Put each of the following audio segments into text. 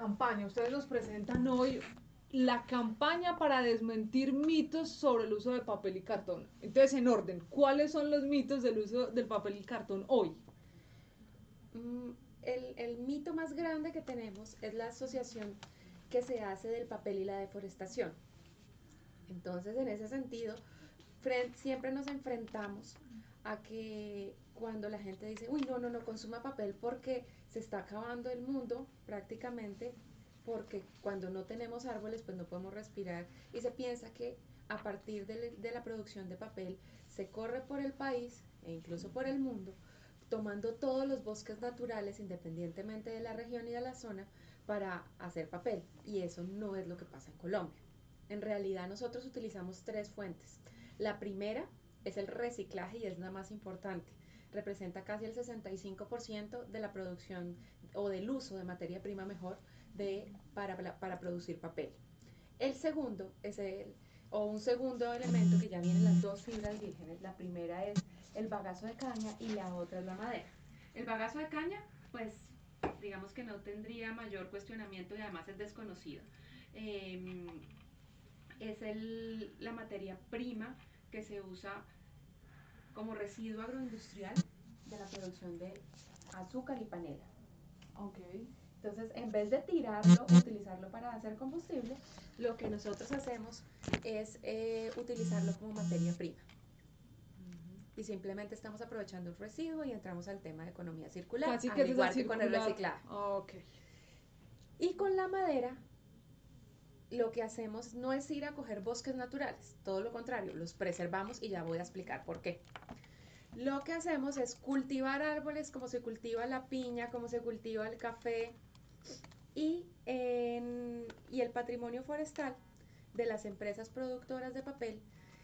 campaña. Ustedes nos presentan hoy la campaña para desmentir mitos sobre el uso de papel y cartón. Entonces, en orden, ¿cuáles son los mitos del uso del papel y cartón hoy? Mm, el, el mito más grande que tenemos es la asociación que se hace del papel y la deforestación. Entonces, en ese sentido, siempre nos enfrentamos a que cuando la gente dice, uy, no, no, no consuma papel porque se está acabando el mundo prácticamente, porque cuando no tenemos árboles, pues no podemos respirar. Y se piensa que a partir de, de la producción de papel se corre por el país e incluso por el mundo, tomando todos los bosques naturales, independientemente de la región y de la zona, para hacer papel. Y eso no es lo que pasa en Colombia. En realidad nosotros utilizamos tres fuentes. La primera es el reciclaje y es la más importante. Representa casi el 65% de la producción o del uso de materia prima mejor de, para, para producir papel. El segundo es el, o un segundo elemento que ya vienen las dos fibras vírgenes. La primera es el bagazo de caña y la otra es la madera. El bagazo de caña, pues digamos que no tendría mayor cuestionamiento y además es desconocido. Em, es el, la materia prima que se usa como residuo agroindustrial de la producción de azúcar y panela. Okay. Entonces, en vez de tirarlo, utilizarlo para hacer combustible, lo que nosotros hacemos es eh, utilizarlo como materia prima. Y simplemente estamos aprovechando un residuo y entramos al tema de economía circular, Así que igual que con el reciclaje. Okay. Y con la madera, lo que hacemos no es ir a coger bosques naturales, todo lo contrario, los preservamos y ya voy a explicar por qué. Lo que hacemos es cultivar árboles como se cultiva la piña, como se cultiva el café y, y el patrimonio forestal de las empresas productoras de papel,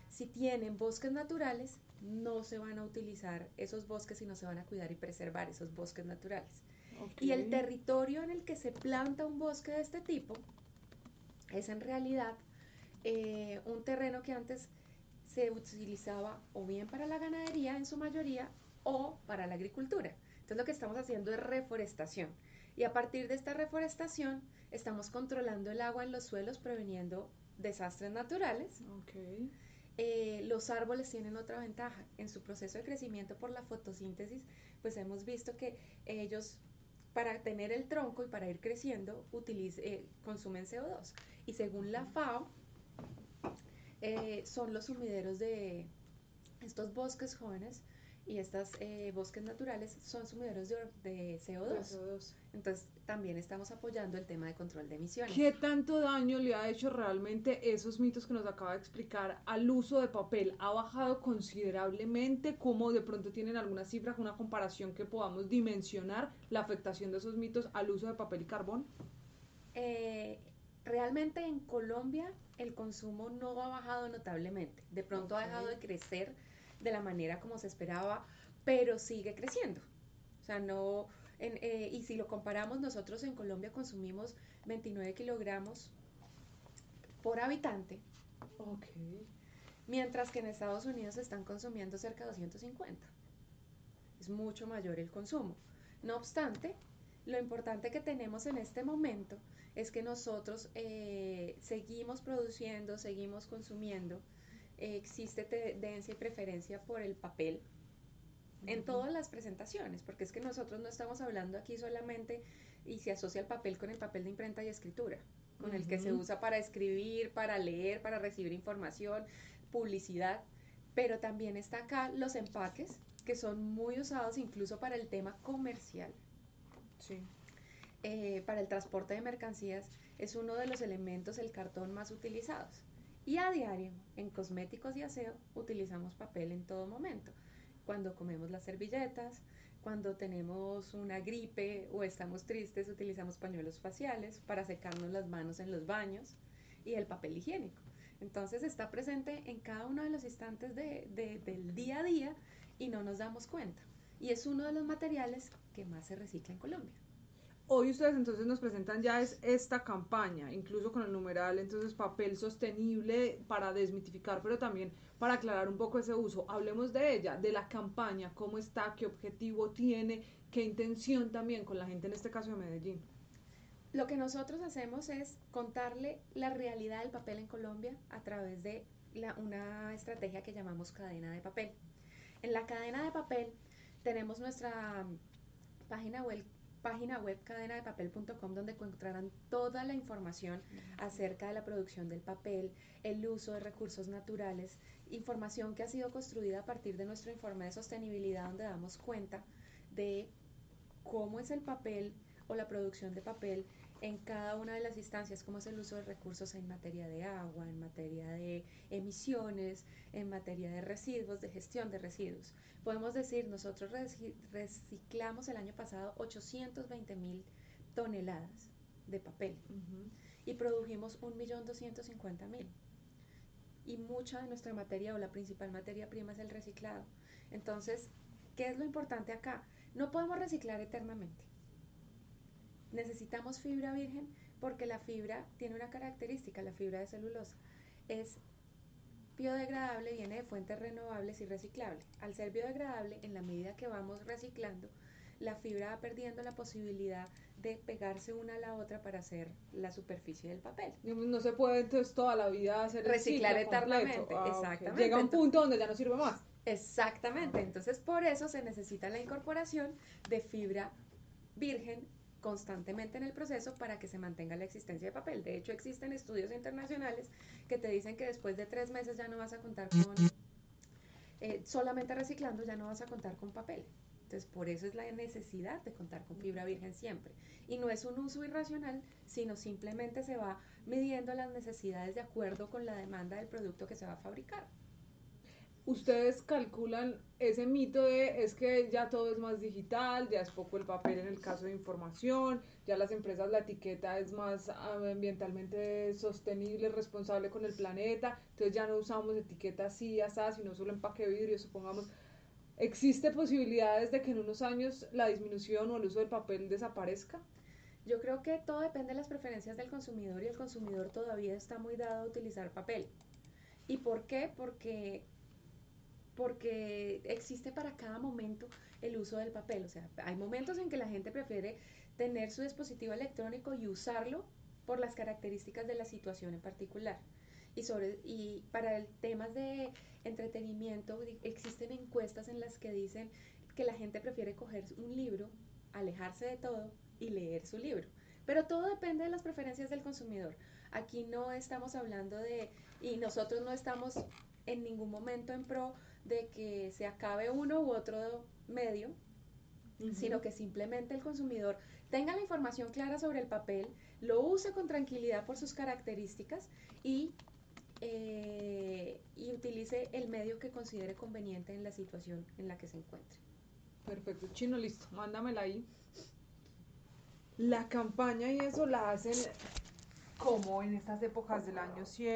si tienen bosques naturales, no se van a utilizar esos bosques y no se van a cuidar y preservar esos bosques naturales. Y el territorio en el que se planta un bosque de este tipo es en realidad eh, un terreno que antes se utilizaba o bien para la ganadería en su mayoría o para la agricultura. Entonces lo que estamos haciendo es reforestación. Y a partir de esta reforestación estamos controlando el agua en los suelos preveniendo desastres naturales. Eh, los árboles tienen otra ventaja. En su proceso de crecimiento por la fotosíntesis, pues hemos visto que ellos para tener el tronco y para ir creciendo eh, consumen CO2. Y según la FAO, eh, son los sumideros de estos bosques jóvenes y estos eh, bosques naturales son sumideros de, CO2. Entonces también estamos apoyando el tema de control de emisiones. ¿Qué tanto daño le ha hecho realmente esos mitos que nos acaba de explicar al uso de papel? ¿Ha bajado considerablemente? ¿Cómo de pronto tienen alguna cifra, una comparación que podamos dimensionar la afectación de esos mitos al uso de papel y carbón? Eh, realmente en Colombia el consumo no ha bajado notablemente. De pronto ha dejado de crecer de la manera como se esperaba, pero sigue creciendo. O sea, no, eh, y si lo comparamos, nosotros en Colombia consumimos 29 kilogramos por habitante. Mientras que en Estados Unidos están consumiendo cerca de 250. Es mucho mayor el consumo. No obstante, lo importante que tenemos en este momento es que nosotros eh, seguimos produciendo, seguimos consumiendo. Existe tendencia y preferencia por el papel en todas las presentaciones, porque es que nosotros no estamos hablando aquí solamente y se asocia el papel con el papel de imprenta y escritura, con el que se usa para escribir, para leer, para recibir información, publicidad, pero también está acá los empaques, que son muy usados incluso para el tema comercial. Sí. Eh, para el transporte de mercancías es uno de los elementos, el cartón más utilizados. Y a diario, en cosméticos y aseo, utilizamos papel en todo momento. Cuando comemos las servilletas, cuando tenemos una gripe o estamos tristes, utilizamos pañuelos faciales para secarnos las manos en los baños y el papel higiénico. Entonces está presente en cada uno de los instantes del día a día y no nos damos cuenta. Y es uno de los materiales que más se recicla en Colombia. Hoy ustedes entonces nos presentan ya es esta campaña, incluso con el numeral, entonces papel sostenible para desmitificar, pero también para aclarar un poco ese uso. Hablemos de ella, de la campaña, cómo está, qué objetivo tiene, qué intención también con la gente en este caso de Medellín. Lo que nosotros hacemos es contarle la realidad del papel en Colombia a través de una estrategia que llamamos cadena de papel. En la cadena de papel tenemos nuestra página web página web cadenadepapel.com donde encontrarán toda la información acerca de la producción del papel, el uso de recursos naturales, información que ha sido construida a partir de nuestro informe de sostenibilidad donde damos cuenta de cómo es el papel o la producción de papel en cada una de las instancias, como es el uso de recursos en materia de agua, en materia de emisiones, en materia de residuos, de gestión de residuos. Podemos decir, nosotros reciclamos el año pasado 820 mil toneladas de papel y produjimos 1.250.000. Y mucha de nuestra materia o la principal materia prima es el reciclado. Entonces, ¿qué es lo importante acá? No podemos reciclar eternamente necesitamos fibra virgen porque la fibra tiene una característica, la fibra de celulosa. Es biodegradable, viene de fuentes renovables y reciclable. Al ser biodegradable, en la medida que vamos reciclando, la fibra va perdiendo la posibilidad de pegarse una a la otra para hacer la superficie del papel. No se puede entonces toda la vida hacer reciclar eternamente. Ah, exactamente. Llega un punto donde ya no sirve más. Exactamente. Entonces por eso se necesita la incorporación de fibra virgen constantemente en el proceso para que se mantenga la existencia de papel. De hecho, existen estudios internacionales que te dicen que después de tres meses ya no vas a contar con, eh, solamente reciclando ya no vas a contar con papel. Entonces, por eso es la necesidad de contar con fibra virgen siempre. Y no es un uso irracional, sino simplemente se va midiendo las necesidades de acuerdo con la demanda del producto que se va a fabricar ustedes calculan ese mito de es que ya todo es más digital, ya es poco el papel en el caso de información, ya las empresas la etiqueta es más ambientalmente sostenible, responsable con el planeta, entonces ya no usamos etiquetas así, así, sino solo empaque de vidrio, supongamos. ¿Existe posibilidades de que en unos años la disminución o el uso del papel desaparezca? Yo creo que todo depende de las preferencias del consumidor y el consumidor todavía está muy dado a utilizar papel. ¿Y por qué? Porque porque existe para cada momento el uso del papel. O sea, hay momentos en que la gente prefiere tener su dispositivo electrónico y usarlo por las características de la situación en particular. Y, sobre, y para el temas de entretenimiento existen encuestas en las que dicen que la gente prefiere coger un libro, alejarse de todo y leer su libro. Pero todo depende de las preferencias del consumidor. Aquí no estamos hablando de, y nosotros no estamos en ningún momento en pro de que se acabe uno u otro medio, sino que simplemente el consumidor tenga la información clara sobre el papel, lo use con tranquilidad por sus características y, eh, y utilice el medio que considere conveniente en la situación en la que se encuentre. Perfecto, chino, listo, mándamela ahí. La campaña y eso la hacen como en estas épocas del año 100